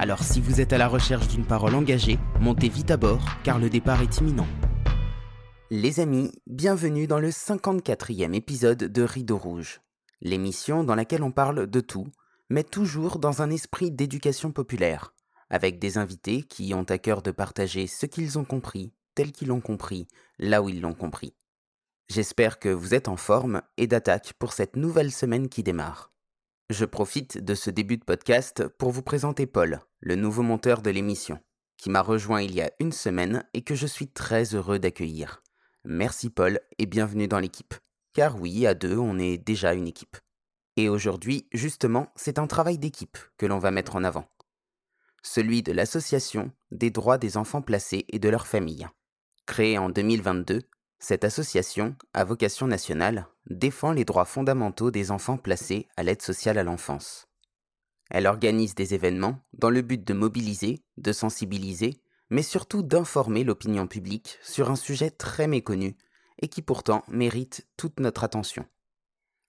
Alors si vous êtes à la recherche d'une parole engagée, montez vite à bord car le départ est imminent. Les amis, bienvenue dans le 54e épisode de Rideau Rouge, l'émission dans laquelle on parle de tout, mais toujours dans un esprit d'éducation populaire, avec des invités qui ont à cœur de partager ce qu'ils ont compris, tel qu'ils l'ont compris, là où ils l'ont compris. J'espère que vous êtes en forme et d'attaque pour cette nouvelle semaine qui démarre. Je profite de ce début de podcast pour vous présenter Paul, le nouveau monteur de l'émission, qui m'a rejoint il y a une semaine et que je suis très heureux d'accueillir. Merci Paul et bienvenue dans l'équipe. Car oui, à deux, on est déjà une équipe. Et aujourd'hui, justement, c'est un travail d'équipe que l'on va mettre en avant. Celui de l'Association des droits des enfants placés et de leurs familles. Créée en 2022, cette association, à vocation nationale, défend les droits fondamentaux des enfants placés à l'aide sociale à l'enfance. Elle organise des événements dans le but de mobiliser, de sensibiliser, mais surtout d'informer l'opinion publique sur un sujet très méconnu et qui pourtant mérite toute notre attention.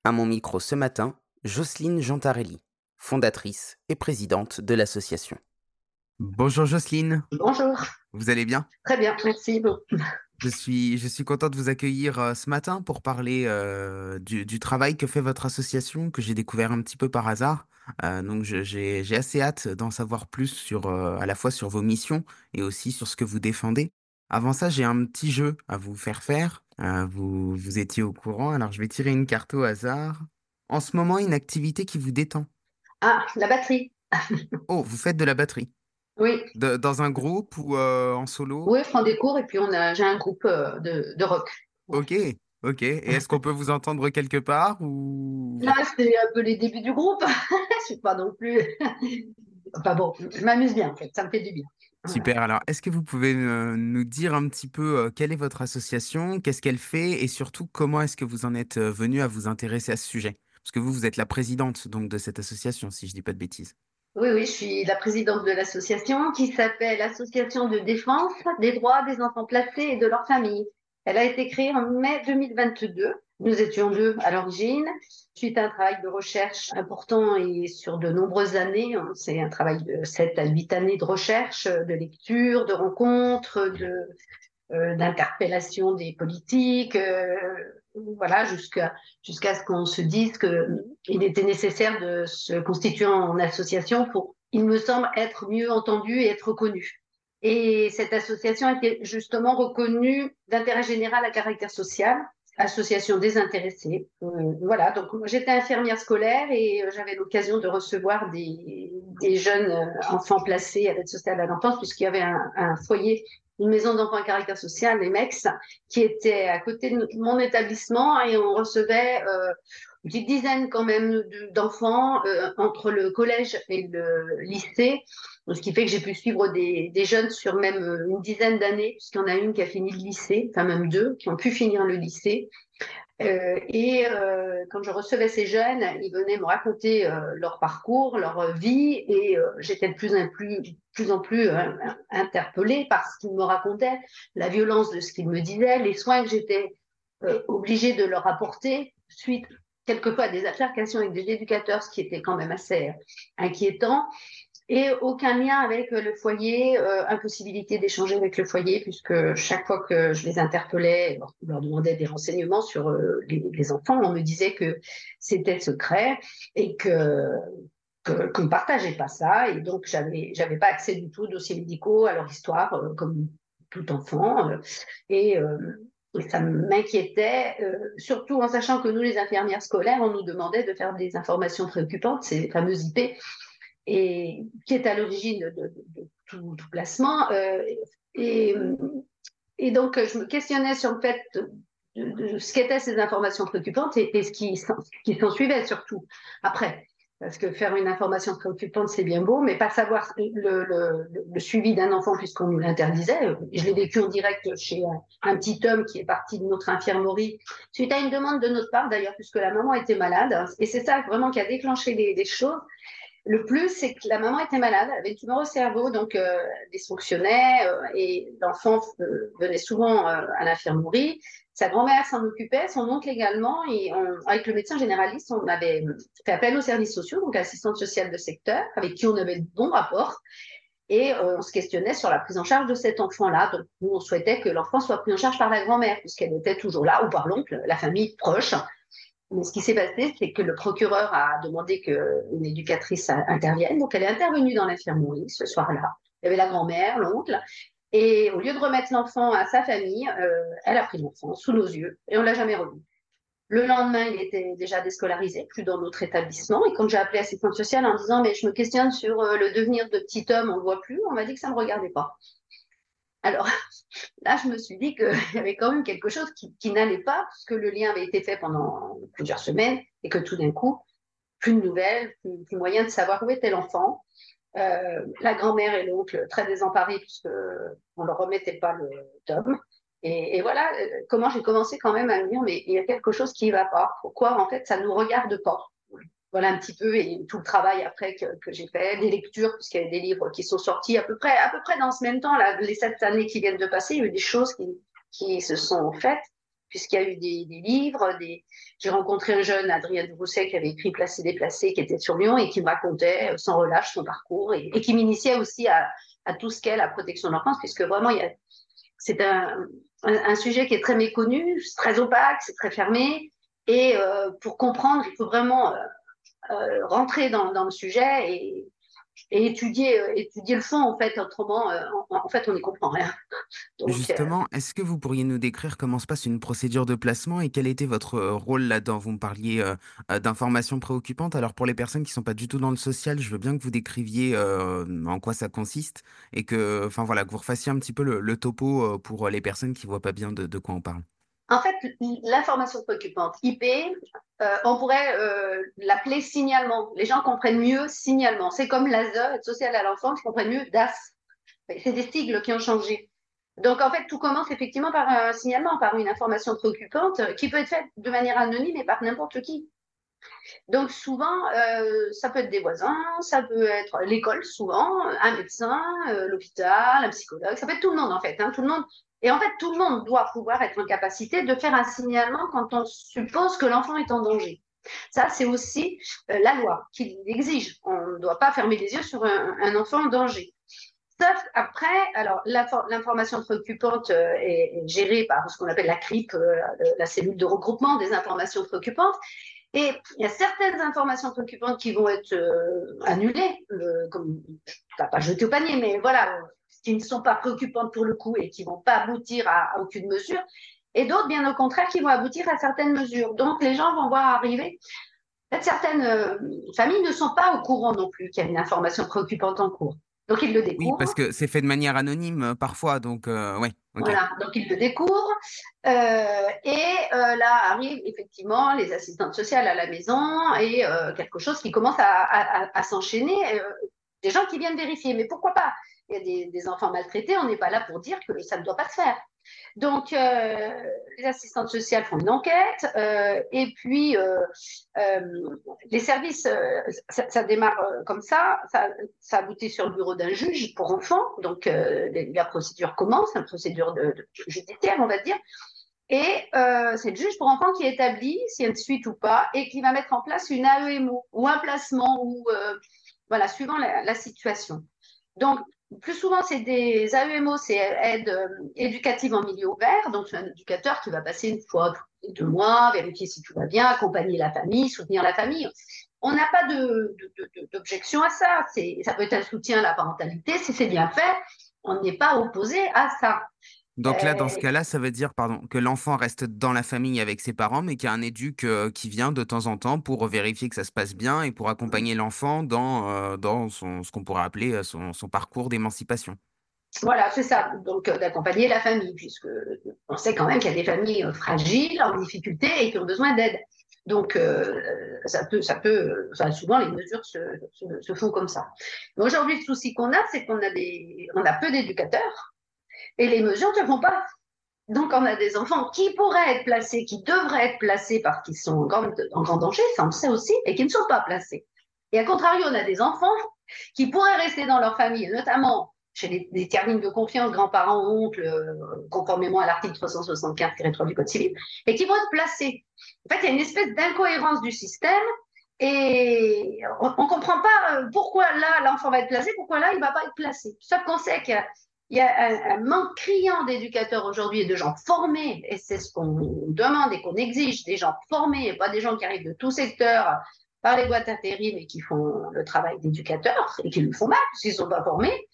À mon micro ce matin, Jocelyne Jantarelli, fondatrice et présidente de l'association. Bonjour Jocelyne. Bonjour. Vous allez bien? Très bien, merci. Je suis, je suis content de vous accueillir euh, ce matin pour parler euh, du, du travail que fait votre association, que j'ai découvert un petit peu par hasard. Euh, donc j'ai j'ai assez hâte d'en savoir plus sur à la fois sur vos missions et aussi sur ce que vous défendez. Avant ça, j'ai un petit jeu à vous faire faire. vous, vous étiez au courant, alors je vais tirer une carte au hasard. En ce moment, une activité qui vous détend. Ah, la batterie. Oh, vous faites de la batterie. Oui. dans un groupe ou euh, en solo? Oui, je prends des cours et puis on a, j'ai un groupe euh, de, de rock. Ok, ok. Et est-ce qu'on peut vous entendre quelque part ou... Là, c'est un peu les débuts du groupe. je suis pas non plus. enfin bon, je m'amuse bien en fait, ça me fait du bien. Super. Alors, est-ce que vous pouvez euh, nous dire un petit peu quelle est votre association, qu'est-ce qu'elle fait? Et surtout comment est-ce que vous en êtes venu à vous intéresser à ce sujet? Parce que vous, vous êtes la présidente donc de cette association, si je dis pas de bêtises. Oui, oui, je suis la présidente de l'association qui s'appelle Association de défense des droits des enfants placés et de leurs familles. Elle a été créée en mai 2022. Nous étions deux à l'origine, suite à un travail de recherche important et sur de nombreuses années. C'est un travail de 7 à 8 années de recherche, de lecture, de rencontres, de, euh, d'interpellation des politiques, euh, voilà, jusqu'à ce qu'on se dise qu'il était nécessaire de se constituer en association pour, il me semble, être mieux entendu et être reconnu. Et cette association été justement reconnue d'intérêt général à caractère social, association désintéressée. Euh, voilà, donc j'étais infirmière scolaire et euh, j'avais l'occasion de recevoir des, des jeunes euh, enfants placés à l'aide sociale à l'enfance puisqu'il y avait un foyer une maison d'enfants à caractère social, les MEX, qui était à côté de mon établissement et on recevait euh, une petite dizaine quand même d'enfants euh, entre le collège et le lycée, ce qui fait que j'ai pu suivre des, des, jeunes sur même euh, une dizaine d'années, puisqu'il y en a une qui a fini le lycée, enfin même deux qui ont pu finir le lycée. Euh, et euh, quand je recevais ces jeunes, ils venaient me raconter euh, leur parcours, leur vie, et j'étais de plus en plus, plus, interpellée par ce qu'ils me racontaient, la violence de ce qu'ils me disaient, les soins que j'étais obligée de leur apporter suite quelquefois à des altercations avec des éducateurs, ce qui était quand même assez inquiétant et aucun lien avec le foyer, euh, impossibilité d'échanger avec le foyer, puisque chaque fois que je les interpellais, je leur demandais des renseignements sur euh, les, enfants, on me disait que c'était secret et que qu'on ne partageait pas ça, et donc j'avais j'avais pas accès du tout aux dossiers médicaux, à leur histoire, euh, comme tout enfant, et ça m'inquiétait, euh, surtout en sachant que nous, les infirmières scolaires, on nous demandait de faire des informations préoccupantes, ces fameuses IP, et qui est à l'origine de, tout, placement. Euh, et, donc, je me questionnais sur le fait de, ce qu'étaient ces informations préoccupantes et, ce qui, s'en suivait surtout après. Parce que faire une information préoccupante, c'est bien beau, mais pas savoir le suivi d'un enfant puisqu'on nous l'interdisait. Je l'ai vécu en direct chez un, petit homme qui est parti de notre infirmerie suite à une demande de notre part d'ailleurs, puisque la maman était malade. Et c'est ça vraiment qui a déclenché des, des choses. Le plus, c'est que la maman était malade, elle avait une tumeur au cerveau, donc euh, dysfonctionnait, euh, et l'enfant euh, venait souvent à l'infirmerie. Sa grand-mère s'en occupait, son oncle également, et avec le médecin généraliste, on avait fait appel aux services sociaux, donc assistante sociale de secteur, avec qui on avait de bons rapports, et on se questionnait sur la prise en charge de cet enfant-là. Donc, nous, on souhaitait que l'enfant soit pris en charge par la grand-mère, puisqu'elle était toujours là, ou par l'oncle, la famille proche. Mais ce qui s'est passé, c'est que le procureur a demandé qu'une éducatrice intervienne. Donc, elle est intervenue dans l'infirmerie ce soir-là. Il y avait la grand-mère, l'oncle, et au lieu de remettre l'enfant à sa famille, euh, elle a pris l'enfant sous nos yeux et on l'a jamais revu. Le lendemain, il était déjà déscolarisé, plus dans notre établissement. Et quand j'ai appelé assistante sociale en disant mais je me questionne sur euh, le devenir de petit homme, on le voit plus, on m'a dit que ça ne me regardait pas. Alors là, je me suis dit qu'il y avait quand même quelque chose qui, n'allait pas, parce que le lien avait été fait pendant plusieurs semaines et que tout d'un coup, plus de nouvelles, plus, moyen de savoir où était l'enfant. Euh, la grand-mère et l'oncle très désemparés puisque on leur remettait pas le tome. Et, et voilà euh, comment j'ai commencé quand même à me dire mais il y a quelque chose qui ne va pas. Pourquoi en fait ça nous regarde pas? Voilà un petit peu et tout le travail après que, que j'ai fait, des lectures puisqu'il y a des livres qui sont sortis à peu près à peu près dans ce même temps là, les sept années qui viennent de passer, il y a eu des choses qui, qui se sont faites puisqu'il y a eu des, des livres. Des... J'ai rencontré un jeune, Adrien Brousset, qui avait écrit Placé déplacé, qui était sur Lyon et qui me racontait sans relâche son parcours et, et qui m'initiait aussi à, à, tout ce qu'est la protection de l'enfance, puisque vraiment, il a... c'est un, un, un, sujet qui est très méconnu, c'est très opaque, c'est très fermé. Et euh, pour comprendre, il faut vraiment euh, euh, rentrer dans, dans, le sujet et, et étudier, euh, étudier le fond, en fait, autrement, euh, en, en, fait, on n'y comprend rien. Donc, Justement, est-ce que vous pourriez nous décrire comment se passe une procédure de placement et quel était votre rôle là-dedans? Vous me parliez d'informations préoccupantes. Alors, pour les personnes qui ne sont pas du tout dans le social, je veux bien que vous décriviez en quoi ça consiste et que, enfin voilà, que vous refassiez un petit peu le, le topo pour les personnes qui ne voient pas bien de, de quoi on parle. En fait, l'information préoccupante, IP, euh, on pourrait euh, l'appeler signalement. Les gens comprennent mieux signalement. C'est comme l'ASE, aide sociale à l'enfance, comprennent mieux DAS. C'est des sigles qui ont changé. Donc, en fait, tout commence effectivement par un signalement, par une information préoccupante qui peut être faite de manière anonyme et par n'importe qui. Donc, souvent, euh, ça peut être des voisins, ça peut être l'école, souvent, un médecin, l'hôpital, un psychologue, ça peut être tout le monde, en fait. Hein, tout le monde et en fait, tout le monde doit pouvoir être en capacité de faire un signalement quand on suppose que l'enfant est en danger. Ça, c'est aussi euh, la loi qui l'exige. On ne doit pas fermer les yeux sur un, enfant en danger. Sauf après, alors l'information préoccupante euh, est, gérée par ce qu'on appelle la CRIP, euh, la cellule de regroupement des informations préoccupantes. Et il y a certaines informations préoccupantes qui vont être annulées, comme pas jeter au panier, mais voilà, qui ne sont pas préoccupantes pour le coup et qui ne vont pas aboutir à, à aucune mesure, et d'autres, bien au contraire, qui vont aboutir à certaines mesures. Donc, les gens vont voir arriver. Certaines euh, familles ne sont pas au courant non plus qu'il y a une information préoccupante en cours. Donc, ils le découvrent. Oui, parce que c'est fait de manière anonyme euh, parfois, donc euh. Okay. Voilà, donc ils le découvrent. Euh, et là arrivent effectivement les assistantes sociales à la maison et quelque chose qui commence à, à, à s'enchaîner. des gens qui viennent vérifier. Mais pourquoi pas? Il y a des, enfants maltraités, on n'est pas là pour dire que ça ne doit pas se faire. Donc, euh, les assistantes sociales font une enquête euh, et puis euh, les services, ça, démarre comme ça, ça, ça aboutit sur le bureau d'un juge pour enfants, donc la procédure commence, la procédure de, de judiciaire, on va dire. Et c'est le juge pour enfants qui établit s'il y a une suite ou pas et qui va mettre en place une AEMO ou un placement ou voilà, suivant la, la situation. Donc, plus souvent, c'est des AEMO, c'est aide euh, éducative en milieu ouvert. Donc, c'est un éducateur qui va passer une fois tous deux mois, vérifier si tout va bien, accompagner la famille, soutenir la famille. On n'a pas d'objection à ça. Ça peut être un soutien à la parentalité si c'est bien fait. On n'est pas opposé à ça. Donc là, dans ce cas-là, ça veut dire pardon, que l'enfant reste dans la famille avec ses parents, mais qu'il y a un éduc euh, qui vient de temps en temps pour vérifier que ça se passe bien et pour accompagner l'enfant dans, euh, dans son, ce qu'on pourrait appeler euh, son, son parcours d'émancipation. Voilà, c'est ça. Donc euh, d'accompagner la famille, puisque on sait quand même qu'il y a des familles fragiles, en difficulté et qui ont besoin d'aide. Donc, euh, ça peut, ça peut, enfin, souvent les mesures se, se, font comme ça. Aujourd'hui, le souci qu'on a, c'est qu'on a des, on a peu d'éducateurs et les mesures ne font pas. Donc, on a des enfants qui pourraient être placés, qui devraient être placés parce qu'ils sont en grand, danger, ça on le sait aussi, et qui ne sont pas placés. Et à contrario, on a des enfants qui pourraient rester dans leur famille, notamment chez les, les de confiance, grands-parents, oncles, euh, conformément à l'article 375-3 du Code civil, et qui vont être placés. En fait, il y a une espèce d'incohérence du système et on ne comprend pas euh, pourquoi là, l'enfant va être placé, pourquoi là, il ne va pas être placé. Sauf qu'on sait qu'il y a, un, un, manque criant d'éducateurs aujourd'hui et de gens formés, et c'est ce qu'on demande et qu'on exige, des gens formés, et pas des gens qui arrivent de tout secteur par les boîtes intérim et qui font le travail d'éducateur et qui le font mal, s'ils ne sont pas formés.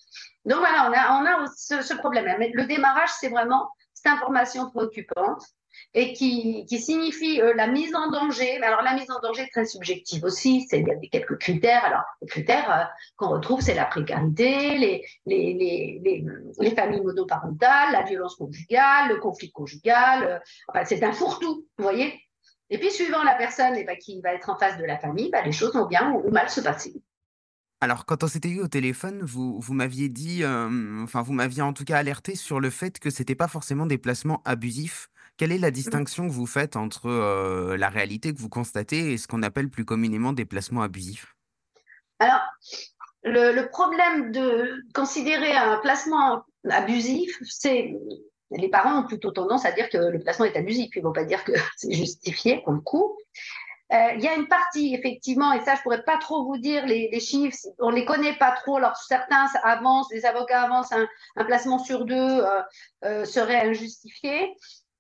Donc voilà, on a, a ce, problème. Mais le démarrage, c'est vraiment cette information préoccupante et qui, qui signifie euh, la mise en danger. Alors la mise en danger est très subjective aussi. Il y a quelques critères. Alors les critères euh, qu'on retrouve, c'est la précarité, les, les, les, les, familles monoparentales, la violence conjugale, le conflit conjugal. Euh, c'est un fourre-tout, vous voyez. Et puis suivant la personne et ben, qui va être en face de la famille, ben, les choses vont bien ou mal se passer. Alors, quand on s'était eu au téléphone, vous, vous m'aviez dit, enfin, vous m'aviez en tout cas alerté sur le fait que c'était pas forcément des placements abusifs. Quelle est la mmh. distinction que vous faites entre la réalité que vous constatez et ce qu'on appelle plus communément des placements abusifs? Alors, le, problème de considérer un placement abusif, c'est les parents ont plutôt tendance à dire que le placement est abusif. Ils ne vont pas dire que c'est justifié pour le coup. Euh, il y a une partie, effectivement, et ça, je pourrais pas trop vous dire les, les chiffres, on les connaît pas trop. Alors, certains avancent, les avocats avancent, un, un placement sur deux euh, euh, serait injustifié.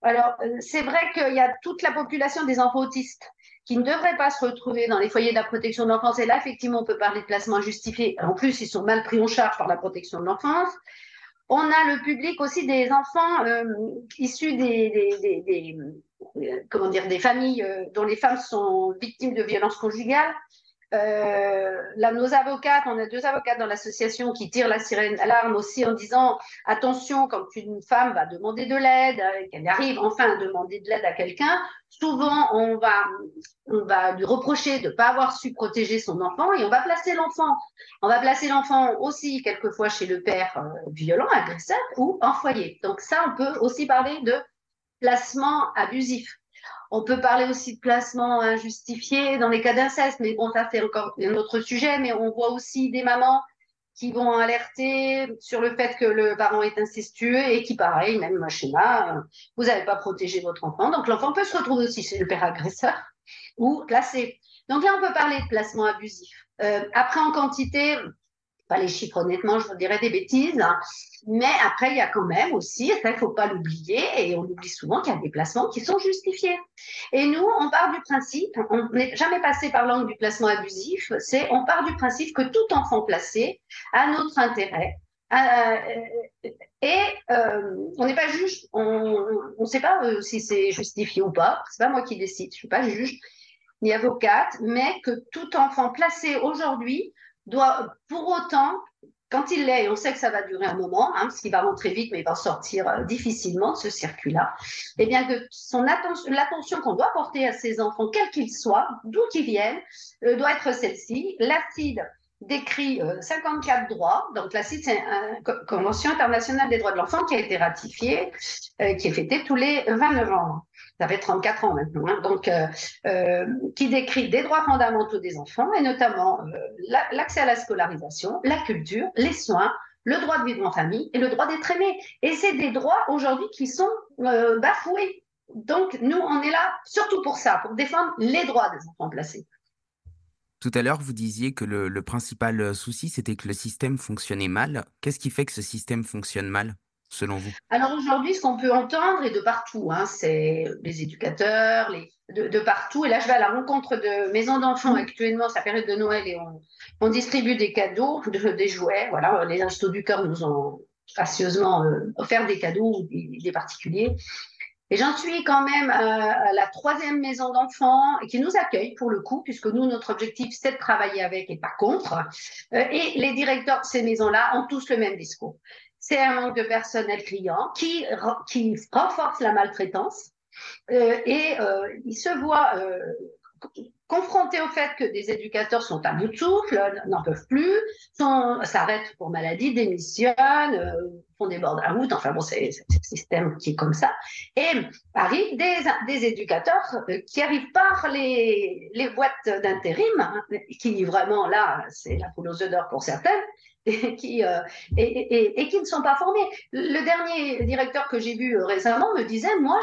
Alors, euh, c'est vrai qu'il y a toute la population des enfants autistes qui ne devraient pas se retrouver dans les foyers de la protection de l'enfance. Et là, effectivement, on peut parler de placement injustifié. En plus, ils sont mal pris en charge par la protection de l'enfance. On a le public aussi des enfants euh, issus des, euh, comment dire, des familles dont les femmes sont victimes de violences conjugales. Euh, là, nos avocates, on a deux avocates dans l'association qui tirent la sirène d'alarme aussi en disant attention, quand une femme va demander de l'aide, qu'elle arrive enfin à demander de l'aide à quelqu'un, souvent on va, on va lui reprocher de ne pas avoir su protéger son enfant et on va placer l'enfant. On va placer l'enfant aussi quelquefois chez le père violent, agresseur ou en foyer. Donc ça, on peut aussi parler de placement abusif. On peut parler aussi de placement injustifié dans les cas d'inceste, mais bon, ça c'est encore un autre sujet, mais on voit aussi des mamans qui vont alerter sur le fait que le parent est incestueux et qui, pareil, même schéma, vous n'avez pas protégé votre enfant. Donc l'enfant peut se retrouver aussi chez le père agresseur ou placé. Donc là, on peut parler de placement abusif. Euh, après, en quantité, pas les chiffres honnêtement, je vous dirais des bêtises, hein. Mais après il y a quand même aussi, ça il faut pas l'oublier, et on oublie souvent qu'il y a des placements qui sont justifiés. Et nous, on part du principe, on n'est jamais passé par l'angle du placement abusif, c'est on part du principe que tout enfant placé a notre intérêt. Euh, et euh, on n'est pas juge, on ne sait pas euh, si c'est justifié ou pas, c'est pas moi qui décide, je suis pas juge ni avocate, mais que tout enfant placé aujourd'hui doit pour autant, quand il l'est, et on sait que ça va durer un moment, hein, parce qu'il va rentrer vite, mais il va sortir euh, difficilement de ce circuit-là, eh bien que l'attention qu'on doit porter à ses enfants, quels qu'ils soient, d'où qu'ils viennent, euh, doit être celle-ci. L'acide décrit 54 euh, droits. Donc, la CID, c'est une Convention internationale des droits de l'enfant qui a été ratifiée, qui est fêtée tous les 20 novembre ça fait 34 ans maintenant, hein. donc euh, euh, qui décrit des droits fondamentaux des enfants et notamment euh, l'accès à la scolarisation, la culture, les soins, le droit de vivre en famille et le droit d'être aimé. Et c'est des droits aujourd'hui qui sont bafoués. Donc nous, on est là surtout pour ça, pour défendre les droits des enfants placés. Tout à l'heure, vous disiez que le, le principal souci, c'était que le système fonctionnait mal. Qu'est-ce qui fait que ce système fonctionne mal? Selon vous? Alors aujourd'hui, ce qu'on peut entendre, et de partout, hein, c'est les éducateurs, les, de, partout. Et là, je vais à la rencontre de maisons d'enfants actuellement, c'est la période de Noël, et on, distribue des cadeaux, des jouets. Voilà, les Instos du Cœur nous ont gracieusement euh, offert des cadeaux, des, particuliers. Et j'en suis quand même à, la troisième maison d'enfants qui nous accueille pour le coup, puisque nous, notre objectif, c'est de travailler avec et pas contre. Euh, et les directeurs de ces maisons-là ont tous le même discours c'est un manque de personnel client qui, qui renforce la maltraitance. Euh, et euh, il se voit, euh, confrontés au fait que des éducateurs sont à bout de souffle, n'en peuvent plus, s'arrêtent pour maladie, démissionnent, euh, font des bords route, enfin bon, c'est un système qui est comme ça. Et arrivent des, des éducateurs qui arrivent par les, les boîtes d'intérim, hein, qui vraiment, là, c'est la poule aux pour certaines, et qui, euh, et, et, qui ne sont pas formés. Le dernier directeur que j'ai vu euh, récemment me disait, moi,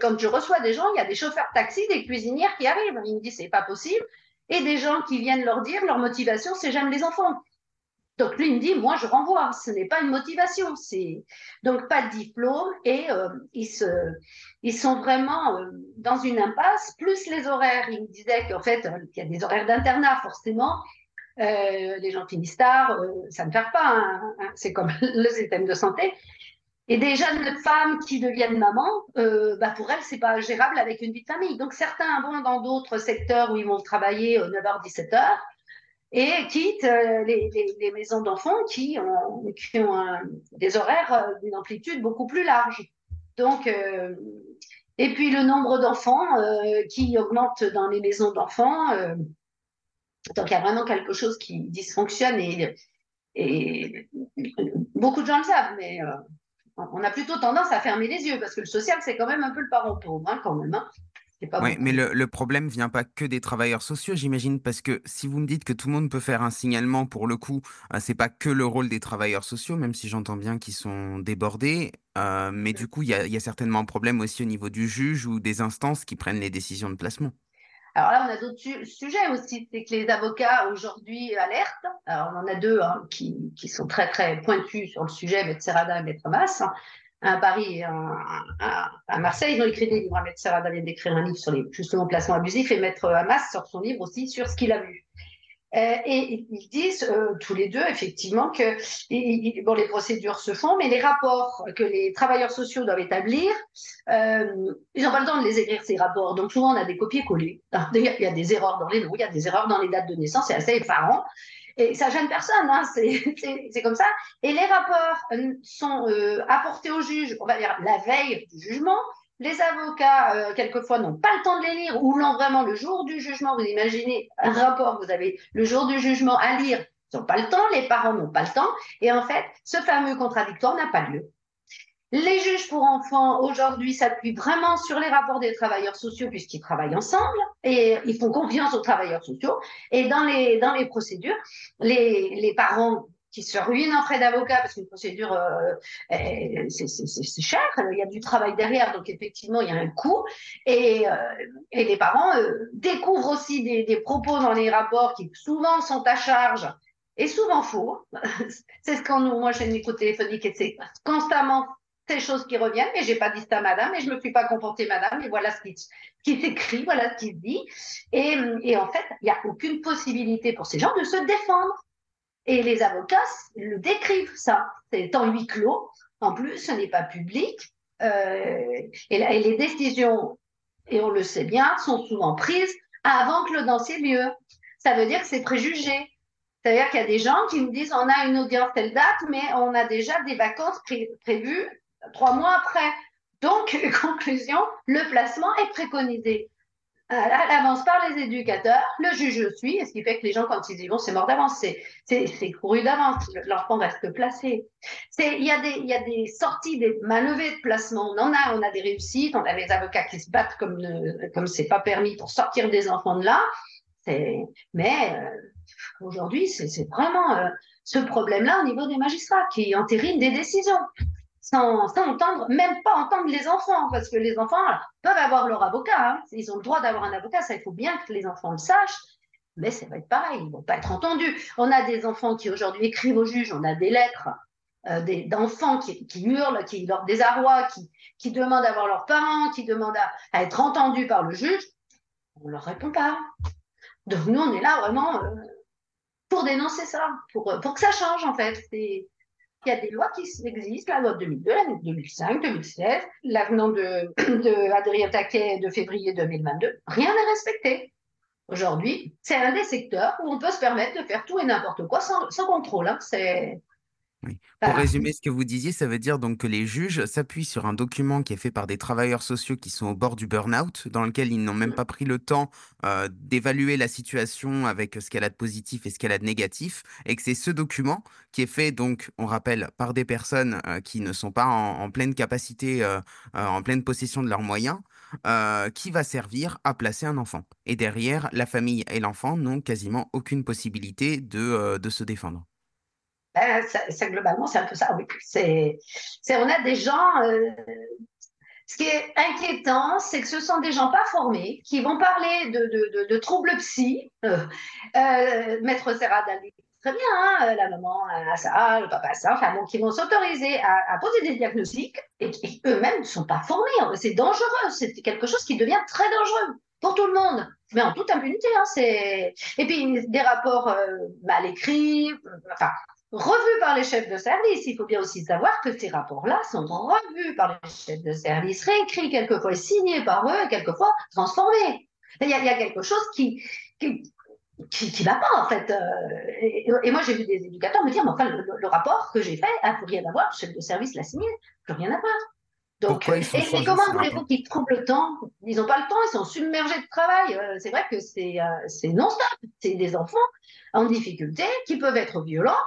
quand je reçois des gens, il y a des chauffeurs de taxi, des cuisinières qui arrivent. Il me dit, c'est pas possible. Et des gens qui viennent leur dire, leur motivation, c'est j'aime les enfants. Donc lui me dit, moi je renvoie, ce n'est pas une motivation, c'est donc pas de diplôme et euh, ils, se, ils sont vraiment euh, dans une impasse, plus les horaires. Il me disait qu'en fait, il y a des horaires d'internat forcément, euh, les gens finissent tard, euh, ça ne fait pas, hein, hein, c'est comme le système de santé. Et des jeunes femmes qui deviennent mamans, euh, bah pour elles, c'est pas gérable avec une vie de famille. Donc certains vont dans d'autres secteurs où ils vont travailler 9h, 17h et quittent les, les, maisons d'enfants qui ont, des horaires d'une amplitude beaucoup plus large. Donc, et puis le nombre d'enfants qui augmente dans les maisons d'enfants donc il y a vraiment quelque chose qui dysfonctionne et, et beaucoup de gens le savent, mais euh, on a plutôt tendance à fermer les yeux parce que le social, c'est quand même un peu le parent pauvre, hein, quand même. Hein. Oui, mais le, le, problème vient pas que des travailleurs sociaux, j'imagine, parce que si vous me dites que tout le monde peut faire un signalement, pour le coup, euh, c'est pas que le rôle des travailleurs sociaux, même si j'entends bien qu'ils sont débordés. Euh, mais du coup, il y a certainement un problème aussi au niveau du juge ou des instances qui prennent les décisions de placement. Alors là, on a d'autres sujets aussi, c'est que les avocats aujourd'hui alertent. Alors on en a deux hein, qui, sont très très pointus sur le sujet, Maître Serrada et Maître Mas. À Paris et à Marseille, ils ont écrit des livres. Maître Serrada vient d'écrire un livre sur les justement placements abusifs et Maître Hamas sort son livre aussi sur ce qu'il a vu. Euh, et ils disent euh, tous les deux effectivement que bon, les procédures se font, mais les rapports que les travailleurs sociaux doivent établir, euh, ils n'ont pas le temps de les écrire ces rapports. Donc souvent on a des copier-coller. Il y a des erreurs dans les noms, il y a des erreurs dans les dates de naissance, c'est assez effarant. Et ça gêne personne, hein, c'est comme ça. Et les rapports sont apportés au juge, on va dire la veille du jugement, les avocats, euh, quelquefois, n'ont pas le temps de les lire ou l'ont vraiment le jour du jugement. Vous imaginez un rapport, vous avez le jour du jugement à lire. Ils n'ont pas le temps, les parents n'ont pas le temps. Et en fait, ce fameux contradictoire n'a pas lieu. Les juges pour enfants, aujourd'hui, s'appuient vraiment sur les rapports des travailleurs sociaux puisqu'ils travaillent ensemble et ils font confiance aux travailleurs sociaux. Et dans les, procédures, les parents qui se ruinent en frais d'avocat parce qu'une procédure, euh, c'est cher, il y a du travail derrière, donc effectivement, il y a un coût. Et, euh, et les parents euh, découvrent aussi des, propos dans les rapports qui souvent sont à charge et souvent faux. c'est ce qu'on nous, moi j'ai une écoute téléphonique et c'est constamment ces choses qui reviennent, mais j'ai pas dit ça madame, et je me suis pas comportée madame, et voilà ce qui, qui s'écrit, voilà ce qui se dit. Et, et en fait, il n'y a aucune possibilité pour ces gens de se défendre. Et les avocats le décrivent, ça. C'est en huis clos. En plus, ce n'est pas public. Euh, et, les décisions, et on le sait bien, sont souvent prises avant que l'audience ait lieu. Ça veut dire que c'est préjugé. C'est-à-dire qu'il y a des gens qui me disent on a une audience telle date, mais on a déjà des vacances prévues trois mois après. Donc, conclusion, le placement est préconisé à l'avance par les éducateurs, le juge suit, et ce qui fait que les gens, quand ils y vont, c'est mort d'avance, c'est couru d'avance, l'enfant reste placé. Il y, a des, sorties, des manlevées de placement, on en a, on a des réussites, on a des avocats qui se battent comme comme c'est pas permis pour sortir des enfants de là, mais euh, aujourd'hui, c'est vraiment euh, ce problème-là au niveau des magistrats qui entérinent des décisions sans, entendre, même pas entendre les enfants, parce que les enfants peuvent avoir leur avocat, hein. ils ont le droit d'avoir un avocat, ça il faut bien que les enfants le sachent, mais ça va être pareil, ils vont pas être entendus. On a des enfants qui aujourd'hui écrivent au juge, on a des lettres euh, d'enfants qui, qui, hurlent, qui leur désarroient, qui, qui demandent à voir leurs parents, qui demandent à, être entendus par le juge, on leur répond pas. Donc nous, on est là vraiment euh, pour dénoncer ça, pour, pour que ça change en fait. Il y a des lois qui existent, la loi de 2002, la loi de 2005, 2016, l'avenant de, Adrien Taquet de février 2022. Rien n'est respecté. Aujourd'hui, c'est un des secteurs où on peut se permettre de faire tout et n'importe quoi sans, contrôle. Hein. Oui. Pour résumer ce que vous disiez, ça veut dire donc que les juges s'appuient sur un document qui est fait par des travailleurs sociaux qui sont au bord du burn-out, dans lequel ils n'ont même pas pris le temps euh, d'évaluer la situation avec ce qu'elle a de positif et ce qu'elle a de négatif, et que c'est ce document qui est fait donc, on rappelle, par des personnes euh, qui ne sont pas en, pleine capacité, euh, en pleine possession de leurs moyens, qui va servir à placer un enfant. Et derrière, la famille et l'enfant n'ont quasiment aucune possibilité de, de se défendre. Ben, globalement, c'est un peu ça. Oui. C'est, on a des gens. Euh, ce qui est inquiétant, c'est que ce sont des gens pas formés qui vont parler de, troubles psy. Euh, euh, Maître Serra très bien, hein, la maman a ça, le papa a ça, enfin bon, qui vont s'autoriser à, poser des diagnostics et, qui eux-mêmes ne sont pas formés. C'est dangereux, c'est quelque chose qui devient très dangereux pour tout le monde, mais en toute impunité. Hein, c'est... Et puis des rapports mal écrits, enfin, revus par les chefs de service. Il faut bien aussi savoir que ces rapports-là sont revus par les chefs de service, réécrits quelquefois, signés par eux, quelquefois transformés. Il y a, il y a quelque chose qui, qui qui, va pas en fait. Euh, et, moi j'ai vu des éducateurs me dire, mais enfin le, rapport que j'ai fait a plus rien à voir, le chef de service l'a signé, plus rien à voir. Donc, et, et, comment voulez-vous qu'ils trouvent le temps? Ils n'ont pas le temps, ils sont submergés de travail. Euh, c'est vrai que c'est euh, non-stop. C'est des enfants en difficulté qui peuvent être violents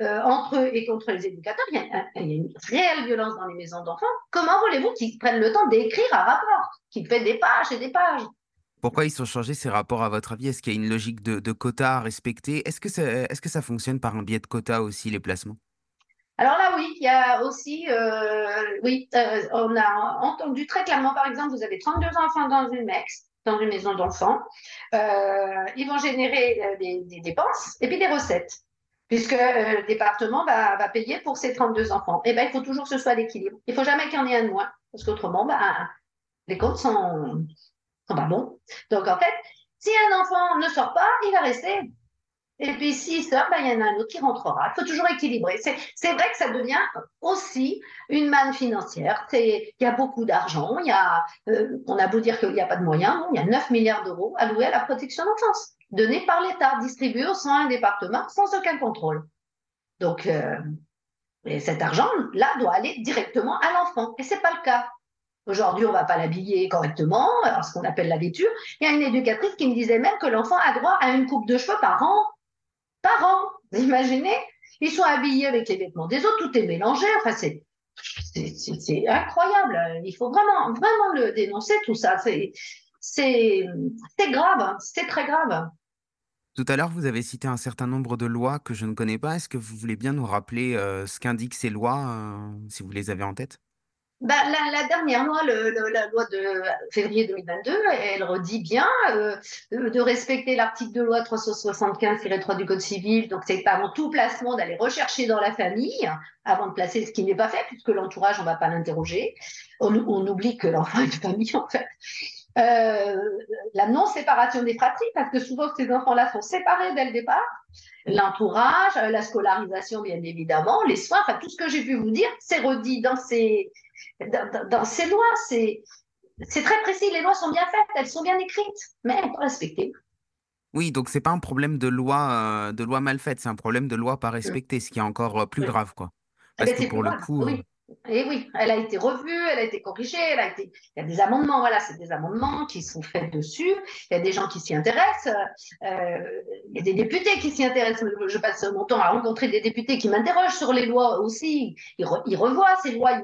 euh, entre eux et contre les éducateurs, il y, a, une réelle violence dans les maisons d'enfants. Comment voulez-vous qu'ils prennent le temps d'écrire un rapport qui fait des pages et des pages? Pourquoi ils sont changés ces rapports à votre avis? Est-ce qu'il y a une logique de, de quota à respecter? Est-ce que, ça, est que ça fonctionne par un biais de quota aussi, les placements? Alors là, oui, il y a aussi, euh, oui, euh, on a entendu très clairement, par exemple, vous avez 32 enfants dans une MEX, dans une maison d'enfants, ils vont générer des, des, dépenses et puis des recettes puisque euh, le département va, payer pour ses 32 enfants. Eh ben, il faut toujours que ce soit l'équilibre. Il faut jamais qu'il y en ait un de moins, parce qu'autrement, ben, les comptes sont, sont pas bons. Donc, en fait, si un enfant ne sort pas, il va rester. Et puis, s'il sort, ben, il y en a un autre qui rentrera. Il faut toujours équilibrer. C'est vrai que ça devient aussi une manne financière. Il y a beaucoup d'argent. Euh, on a beau dire qu'il n'y a pas de moyens. il y a 9 milliards d'euros alloués à la protection d'enfance donné par l'État, distribué au sein d'un département sans aucun contrôle. Donc, euh, cet argent-là doit aller directement à l'enfant. Et ce n'est pas le cas. Aujourd'hui, on ne va pas l'habiller correctement, ce qu'on appelle la vêture. Il y a une éducatrice qui me disait même que l'enfant a droit à une coupe de cheveux par an. Par an. Vous imaginez? Ils sont habillés avec les vêtements des autres, tout est mélangé. Enfin, c'est, incroyable. Il faut vraiment, vraiment le dénoncer, tout ça. C'est grave, hein. c'est très grave. Tout à l'heure, vous avez cité un certain nombre de lois que je ne connais pas. Est-ce que vous voulez bien nous rappeler euh, ce qu'indiquent ces lois, euh, si vous les avez en tête? Bah, la, dernière loi, la loi de février 2022, elle redit bien euh, de respecter l'article de loi 375-3 du Code civil. Donc, c'est avant tout placement d'aller rechercher dans la famille avant de placer ce qui n'est pas fait, puisque l'entourage, on ne va pas l'interroger. On, on, oublie que l'enfant est une famille, en fait. Euh, la non-séparation des fratries, parce que souvent ces enfants-là sont séparés dès le départ, l'entourage, la scolarisation bien évidemment, les soins, enfin tout ce que j'ai pu vous dire, c'est redit dans ces, dans, ces lois, c'est, c'est très précis, les lois sont bien faites, elles sont bien écrites, mais elles sont respectées. Oui, donc c'est pas un problème de loi, euh, de loi mal faite, c'est un problème de loi pas respectée, ce qui est encore euh, plus grave, quoi. Parce que pour le coup, et oui, elle a été revue, elle a été corrigée, il y a des amendements, voilà, c'est des amendements qui sont faits dessus. Il y a des gens qui s'y intéressent, euh, il y a des députés qui s'y intéressent. Je passe mon temps à rencontrer des députés qui m'interrogent sur les lois aussi. Ils, revoient ces lois,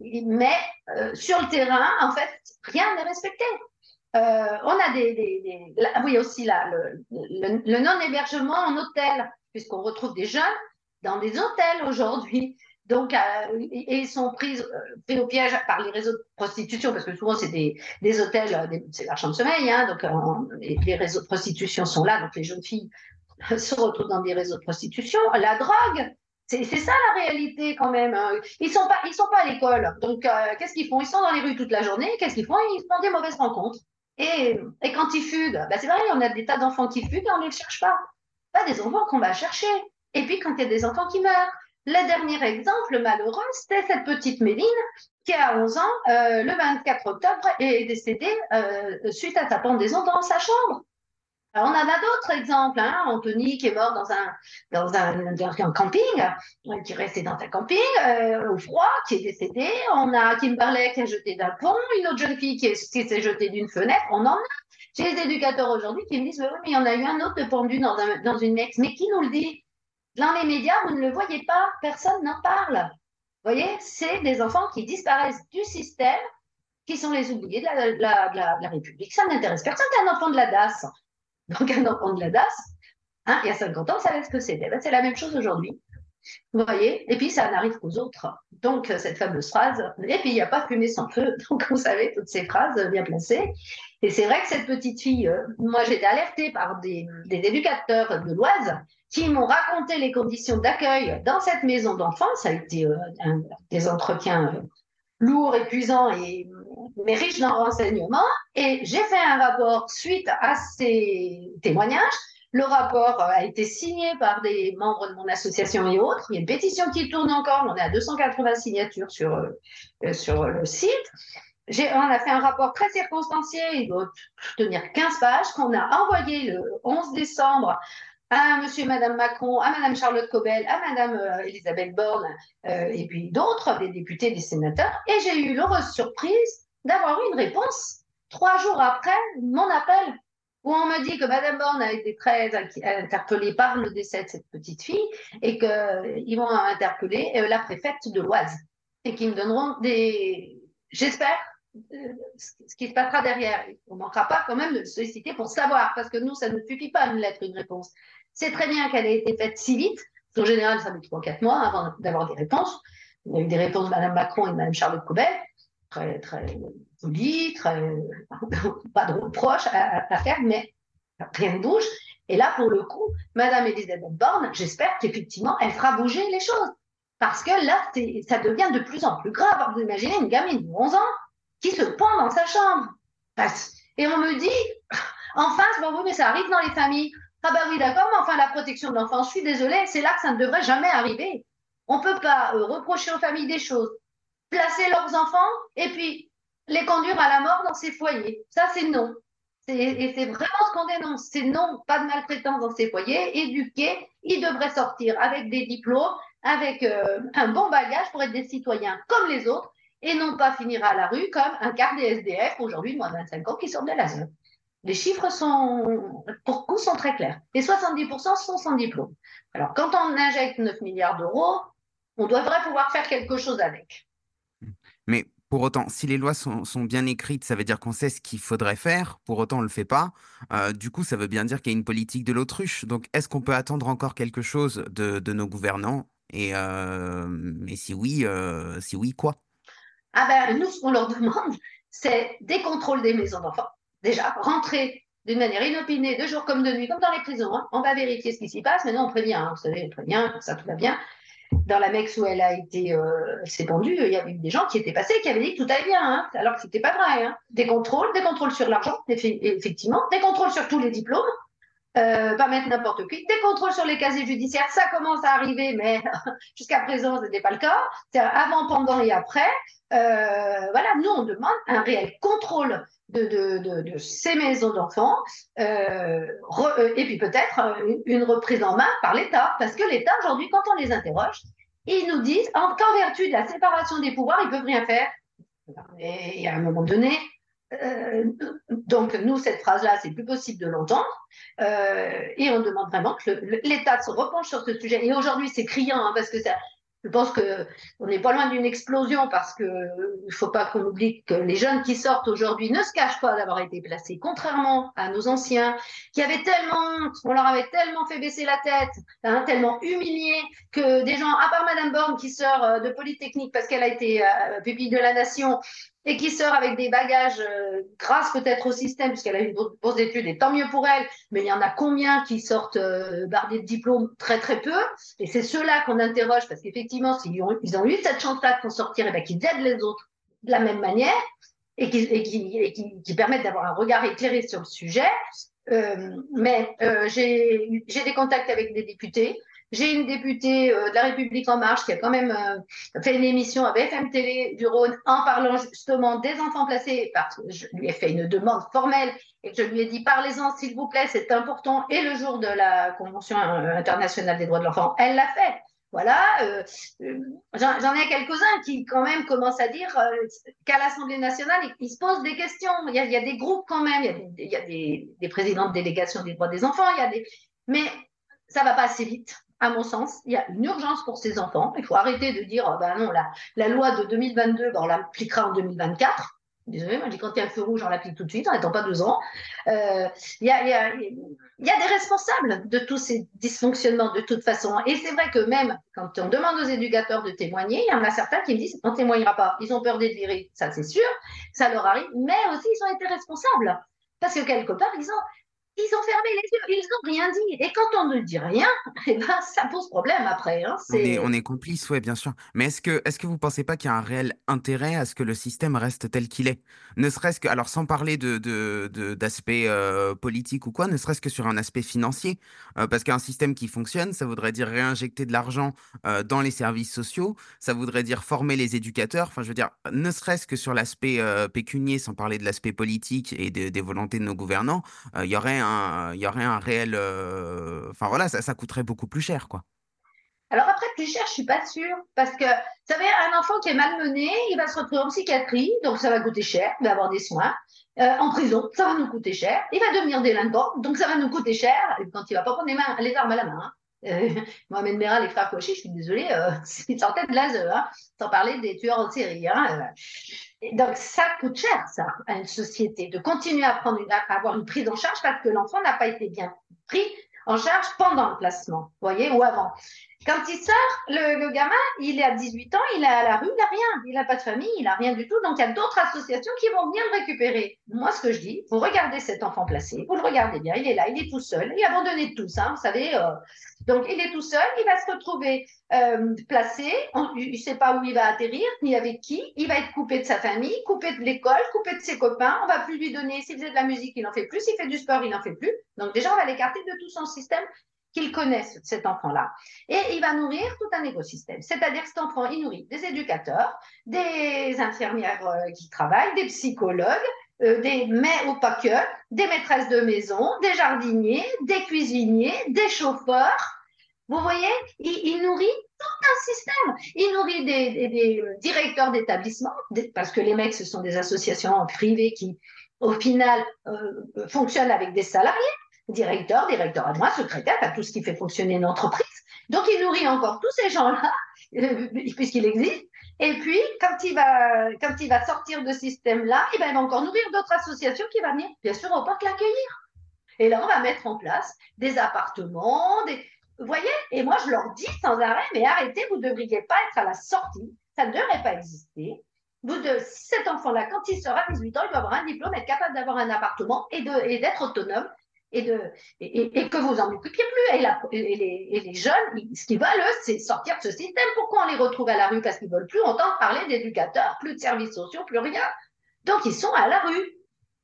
mais euh, sur le terrain, en fait, rien n'est respecté. Euh, on a des, des, oui aussi là, le non-hébergement en hôtel, puisqu'on retrouve des jeunes dans des hôtels aujourd'hui. Donc, euh, et ils sont pris, euh, pris, au piège par les réseaux de prostitution, parce que souvent c'est des, des, hôtels, euh, c'est l'argent de sommeil, hein, donc les, réseaux de prostitution sont là, donc les jeunes filles se retrouvent dans des réseaux de prostitution. La drogue, c'est ça la réalité quand même. Hein. Ils sont pas, ils sont pas à l'école, donc qu'est-ce qu'ils font? Ils sont dans les rues toute la journée. Qu'est-ce qu'ils font? Ils font des mauvaises rencontres. Et, et quand ils fuguent, bah c'est vrai, on a des tas d'enfants qui fuguent et on ne les cherche pas. Pas des enfants qu'on va chercher. Et puis quand il y a des enfants qui meurent, le dernier exemple malheureux, c'était cette petite Méline qui a 11 ans, euh, le 24 octobre, est décédée euh, suite à sa pendaison dans sa chambre. on en a d'autres exemples. Hein. Anthony qui est mort dans un, dans un, camping, qui est resté dans un camping euh, au froid, qui est décédé. On a Kimberley qui est jeté d'un pont, une autre jeune fille qui, s'est jetée d'une fenêtre. On en a. J'ai des éducateurs aujourd'hui qui me disent, oui, mais il y en a eu un autre pendu dans, dans une ex. Mais qui nous le dit? Dans les médias, vous ne le voyez pas, personne n'en parle. Vous voyez, c'est des enfants qui disparaissent du système, qui sont les oubliés de la, de République. Ça n'intéresse personne, c'est un enfant de la DAS. Donc un enfant de la DAS, hein, il y a 50 ans, savait ce que c'était. Ben, c'est la même chose aujourd'hui. Vous voyez Et puis, ça n'arrive qu'aux autres. Donc, cette fameuse phrase, et puis il n'y a pas fumée sans feu. Donc, vous savez, toutes ces phrases bien placées. Et c'est vrai que cette petite fille, euh, moi, j'étais alertée par des, éducateurs de l'Oise qui m'ont raconté les conditions d'accueil dans cette maison d'enfants. Ça a été euh, des entretiens lourds, épuisants et mais riche dans renseignements. Et j'ai fait un rapport suite à ces témoignages. Le rapport euh, a été signé par des membres de mon association et autres. Il y a une pétition qui tourne encore. On est à 280 signatures sur, euh, euh, sur le site. On a fait un rapport très circonstancié, il doit tenir 15 pages, qu'on a envoyé le 11 décembre à monsieur et madame Macron, à madame Charlotte Cobel, à madame Elisabeth Borne, et puis d'autres, des députés, des sénateurs. Et j'ai eu l'heureuse surprise d'avoir eu une réponse trois jours après mon appel, où on me dit que Madame Borne a été très interpellée par le décès de cette petite fille et qu'ils vont interpeller euh, la préfète de l'Oise et qu'ils me donneront des. J'espère euh, ce qui se passera derrière. On ne manquera pas quand même de le solliciter pour savoir, parce que nous, ça ne suffit pas une lettre, une réponse. C'est très bien qu'elle ait été faite si vite. En général, ça met trois, quatre mois avant d'avoir des réponses. Il y a eu des réponses de Mme Macron et de Mme Charlotte Cobel très, très poli, très, pas de reproches à, faire, mais rien ne bouge. Et là, pour le coup, Madame Elisabeth Borne, j'espère qu'effectivement, elle fera bouger les choses. Parce que là, ça devient de plus en plus grave. Vous imaginez une gamine de 11 ans qui se pend dans sa chambre. Et on me dit, en face, bon, oui, mais ça arrive dans les familles. Ah ben oui, d'accord, mais enfin, la protection de l'enfant, je suis désolée, c'est là que ça ne devrait jamais arriver. On ne peut pas euh, reprocher aux familles des choses placer leurs enfants et puis les conduire à la mort dans ces foyers. Ça, c'est non. Et c'est vraiment ce qu'on dénonce. C'est non, pas de maltraitance dans ces foyers. Éduqués, ils devraient sortir avec des diplômes, avec euh, un bon bagage pour être des citoyens comme les autres et non pas finir à la rue comme un quart des SDF aujourd'hui moins de 25 ans qui sortent de la zone. Les chiffres sont, pour coup, sont très clairs. Les 70% sont sans diplôme. Alors, quand on injecte 9 milliards d'euros, on devrait pouvoir faire quelque chose avec. Mais pour autant, si les lois sont, bien écrites, ça veut dire qu'on sait ce qu'il faudrait faire. Pour autant, on ne le fait pas. Euh, du coup, ça veut bien dire qu'il y a une politique de l'autruche. Donc, est-ce qu'on peut attendre encore quelque chose de, nos gouvernants? Et, euh, si oui, euh, si oui, quoi? Ah ben, nous, ce qu'on leur demande, c'est des contrôles des maisons d'enfants. Déjà, rentrer d'une manière inopinée, de jour comme de nuit, comme dans les prisons. Hein. On va vérifier ce qui s'y passe. Maintenant, on prévient. Hein. Vous savez, on prévient, ça tout va bien dans la Mex où elle a été euh, pendue, il y avait des gens qui étaient passés qui avaient dit que tout allait bien, hein, alors que c'était pas vrai. Des contrôles, des contrôles sur l'argent, effectivement, des contrôles sur tous les diplômes, euh, pas mettre n'importe qui, des contrôles sur les casiers judiciaires, ça commence à arriver, mais jusqu'à présent, ce n'était pas le cas. C'est avant, pendant et après. Euh, voilà, nous, on demande un réel contrôle de, ces maisons d'enfants, euh, et puis peut-être une, reprise en main par l'État, parce que l'État, aujourd'hui, quand on les interroge, ils nous disent qu'en vertu de la séparation des pouvoirs, ils ne peuvent rien faire. Et à un moment donné, donc nous, cette phrase-là, c'est plus possible de l'entendre, et on demande vraiment que l'État se repenche sur ce sujet. Et aujourd'hui, c'est criant, hein, parce que je pense qu'on n'est pas loin d'une explosion parce qu'il ne faut pas qu'on oublie que les jeunes qui sortent aujourd'hui ne se cachent pas d'avoir été placés, contrairement à nos anciens, qui avaient tellement honte, on leur avait tellement fait baisser la tête, hein, tellement humilié, que des gens, à part Madame Borne qui sort euh, de Polytechnique parce qu'elle a été euh, pupille de la nation, et qui sort avec des bagages euh, grâce peut-être au système, puisqu'elle a eu une bourse d'études, et tant mieux pour elle, mais il y en a combien qui sortent euh, bardés de diplômes Très très peu? Et c'est ceux-là qu'on interroge, parce qu'effectivement, s'ils ont, eu cette chance-là de sortir, et bien qu'ils aident les autres de la même manière, et qui, et qui, qui, permettent d'avoir un regard éclairé sur le sujet. Euh, mais euh, j'ai des contacts avec des députés, J'ai une députée de la République En Marche qui a quand même fait une émission à BFM du Rhône en parlant justement des enfants placés, parce que je lui ai fait une demande formelle et je lui ai dit parlez-en s'il vous plaît, c'est important. Et le jour de la Convention internationale des droits de l'enfant, elle l'a fait. Voilà, euh, euh, j'en ai quelques-uns qui quand même commencent à dire euh, qu'à l'Assemblée nationale, ils, se posent des questions. Il y, a, des groupes quand même, il y a, des, présidents de délégation des droits des enfants, il y a des... mais ça va pas assez vite. À mon sens, il y a une urgence pour ces enfants. Il faut arrêter de dire, oh ben non, la, loi de 2022, ben on l'appliquera en 2024. Désolé, moi, quand il y a un feu rouge, on l'applique tout de suite, en n'attend pas deux ans. Euh, il y, a, y, a, y, a, des responsables de tous ces dysfonctionnements de toute façon. Et c'est vrai que même quand on demande aux éducateurs de témoigner, il y en a certains qui me disent on ne témoignera pas. Ils ont peur d'être virés, ça c'est sûr, ça leur arrive, mais aussi ils ont été responsables. Parce que quelque part, ils ont, ils ont fermé les yeux, ils n'ont rien dit. Et quand on ne dit rien, eh ben, ça pose problème après. Hein. On, est, on est complice, oui, bien sûr. Mais est-ce que, est que vous ne pensez pas qu'il y a un réel intérêt à ce que le système reste tel qu'il est? Ne serait-ce que, alors sans parler de, d'aspect euh, politique ou quoi, ne serait-ce que sur un aspect financier. Euh, parce qu'un système qui fonctionne, ça voudrait dire réinjecter de l'argent euh, dans les services sociaux, ça voudrait dire former les éducateurs. Enfin, je veux dire, ne serait-ce que sur l'aspect pécunier, sans parler de l'aspect politique et des volontés de nos gouvernants, il y aurait il y aurait un réel. Euh, enfin voilà, ça, coûterait beaucoup plus cher, quoi. Alors après, plus cher, je suis pas sûre. Parce que, vous savez, un enfant qui est malmené, il va se retrouver en psychiatrie, donc ça va coûter cher, il va avoir des soins. Euh, en prison, ça va nous coûter cher. Il va devenir délinquant, donc ça va nous coûter cher. Quand il va pas prendre les, mains, les armes à la main. Euh, Mohamed Merah, les frères Kouachi, je suis désolée, euh, ils sortaient de l'ASE, hein, sans parler des tueurs en série. Hein, donc, ça coûte cher, ça, à une société, de continuer à, prendre à avoir une prise en charge parce que l'enfant n'a pas été bien pris en charge pendant le placement, vous voyez, ou avant. Quand il sort, le, gamin, il est à 18 ans, il est à la rue, il n'a rien, il n'a pas de famille, il n'a rien du tout. Donc, il y a d'autres associations qui vont venir le récupérer. Moi, ce que je dis, vous regardez cet enfant placé, vous le regardez bien, il est là, il est tout seul, il est abandonné de tous, vous savez. Euh. donc, il est tout seul, il va se retrouver euh, placé, il ne sait pas où il va atterrir, ni avec qui, il va être coupé de sa famille, coupé de l'école, coupé de ses copains, on va plus lui donner, s'il faisait de la musique, il n'en fait plus, s'il fait du sport, il n'en fait plus. Donc, déjà, on va l'écarter de tout son système qu'il connaisse cet enfant-là. Et il va nourrir tout un écosystème. C'est-à-dire cet enfant, il nourrit des éducateurs, des infirmières euh, qui travaillent, des psychologues, euh, des mais ou pas des maîtresses de maison, des jardiniers, des cuisiniers, des chauffeurs. Vous voyez, il, nourrit tout un système. Il nourrit des, directeurs d'établissement, parce que les mecs, ce sont des associations privées qui, au final, euh, fonctionnent avec des salariés directeur, directeur adjoint, secrétaire, enfin, tout ce qui fait fonctionner une entreprise. Donc, il nourrit encore tous ces gens-là, euh, puisqu'il existe. Et puis, quand il va, quand il va sortir de ce système-là, eh ben, il va encore nourrir d'autres associations qui vont venir, bien sûr, au porte l'accueillir. Et là, on va mettre en place des appartements, des... Vous voyez? Et moi, je leur dis sans arrêt, mais arrêtez, vous ne devriez pas être à la sortie. Ça ne devrait pas exister. Vous cet enfant-là, quand il sera 18 ans, il doit avoir un diplôme, être capable d'avoir un appartement et d'être autonome et, de, et, que vous en occupiez plus. Et, les, jeunes, ce qu'ils veulent, c'est sortir de ce système. Pourquoi on les retrouve à la rue Parce qu'ils veulent plus entendre parler d'éducateurs, plus de services sociaux, plus rien. Donc, ils sont à la rue.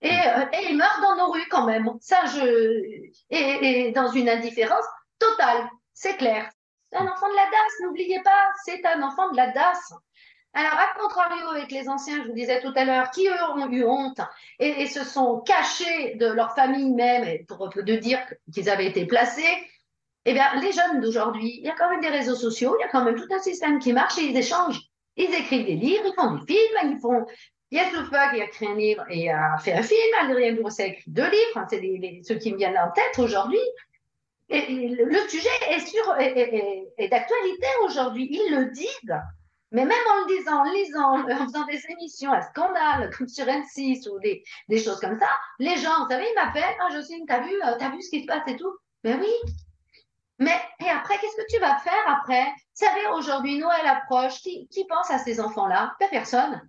Et, euh, ils meurent dans nos rues quand même. Ça, je... et, dans une indifférence totale, c'est clair. C'est un enfant de la DAS, n'oubliez pas, c'est un enfant de la DAS. Alors, à contrario avec les anciens, je vous disais tout à l'heure, qui eux ont eu honte et, se sont cachés de leur famille même pour de dire qu'ils avaient été placés, eh bien, les jeunes d'aujourd'hui, il y a quand même des réseaux sociaux, il y a quand même tout un système qui marche et ils échangent. Ils écrivent des livres, ils font des films, ils font. Yes qui a créé un livre et a fait un film, Adrien Bourset a écrit deux livres, c'est ceux qui me viennent en tête aujourd'hui. Le sujet est, sur, est d'actualité aujourd'hui, ils le disent. Mais même en le disant, en lisant, en faisant des émissions à scandale, comme sur N6 ou des, des choses comme ça, les gens, vous savez, ils m'appellent, ah Jocelyne, t'as vu, euh, t'as vu ce qui se passe et tout Ben oui. Mais et après, qu'est-ce que tu vas faire après? Vous savez, aujourd'hui, Noël approche, qui, qui pense à ces enfants-là? Ben, Personne.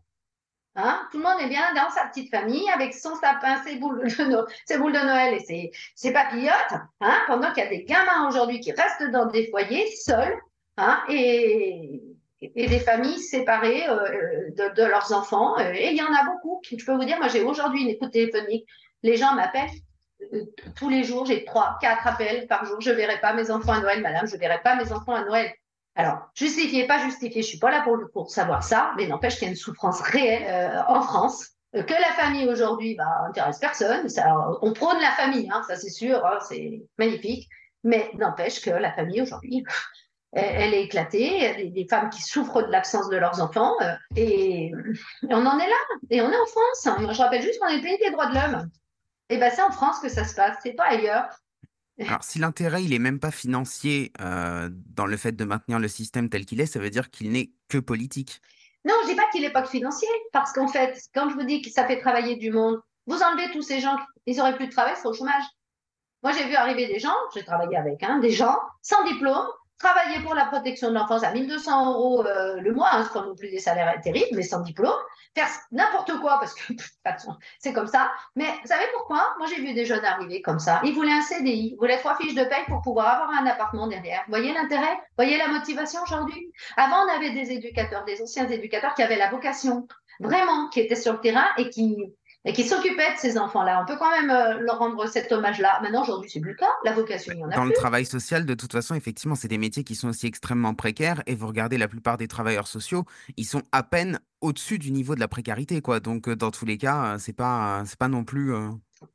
Hein? Tout le monde est bien dans sa petite famille avec son sapin, ses boules de, ses boules de Noël et ses, ses papillotes, hein pendant qu'il y a des gamins aujourd'hui qui restent dans des foyers seuls hein et, et des familles séparées euh, de, leurs enfants. Euh, et il y en a beaucoup. Je peux vous dire, moi j'ai aujourd'hui une écoute téléphonique. Les gens m'appellent. tous les jours, j'ai trois, quatre appels par jour. Je ne verrai pas mes enfants à Noël, madame, je ne verrai pas mes enfants à Noël. Alors, justifié, pas justifié, je ne suis pas là pour, pour savoir ça, mais n'empêche qu'il y a une souffrance réelle en France que la famille aujourd'hui bah, personne. On prône la famille, hein, ça c'est sûr, hein, c'est magnifique. Mais n'empêche que la famille aujourd'hui, elle, est éclatée. Il y a des, femmes qui souffrent de l'absence de leurs enfants. Euh, et, on en est là. Et on est en France. Je rappelle juste qu'on est le pays des droits de l'homme. Et bien, c'est en France que ça se passe. C'est pas ailleurs. Alors, si l'intérêt, il est même pas financier euh, dans le fait de maintenir le système tel qu'il est, ça veut dire qu'il n'est que politique. Non, je dis pas qu'il n'est pas que financier. Parce qu'en fait, quand je vous dis que ça fait travailler du monde, vous enlevez tous ces gens, ils n'auraient plus de travail, c'est au chômage. Moi, j'ai vu arriver des gens, j'ai travaillé avec, hein, des gens sans diplôme, travailler pour la protection de l'enfance à 1200 euros euh, le mois, hein, ce non plus des salaires terribles, mais sans diplôme, faire n'importe quoi, parce que c'est comme ça. Mais vous savez pourquoi? Moi, j'ai vu des jeunes arriver comme ça. Ils voulaient un CDI, ils voulaient trois fiches de paye pour pouvoir avoir un appartement derrière. Vous voyez l'intérêt? Vous voyez la motivation aujourd'hui? Avant, on avait des éducateurs, des anciens éducateurs qui avaient la vocation, vraiment, qui étaient sur le terrain et qui et qui s'occupait de ces enfants-là. On peut quand même euh, leur rendre cet hommage-là. Maintenant, aujourd'hui, c'est plus le cas. La vocation, il y en a Dans le travail social, de toute façon, effectivement, c'est des métiers qui sont aussi extrêmement précaires. Et vous regardez la plupart des travailleurs sociaux, ils sont à peine au-dessus du niveau de la précarité, quoi. Donc, euh, dans tous les cas, euh, c'est pas, c'est pas non plus.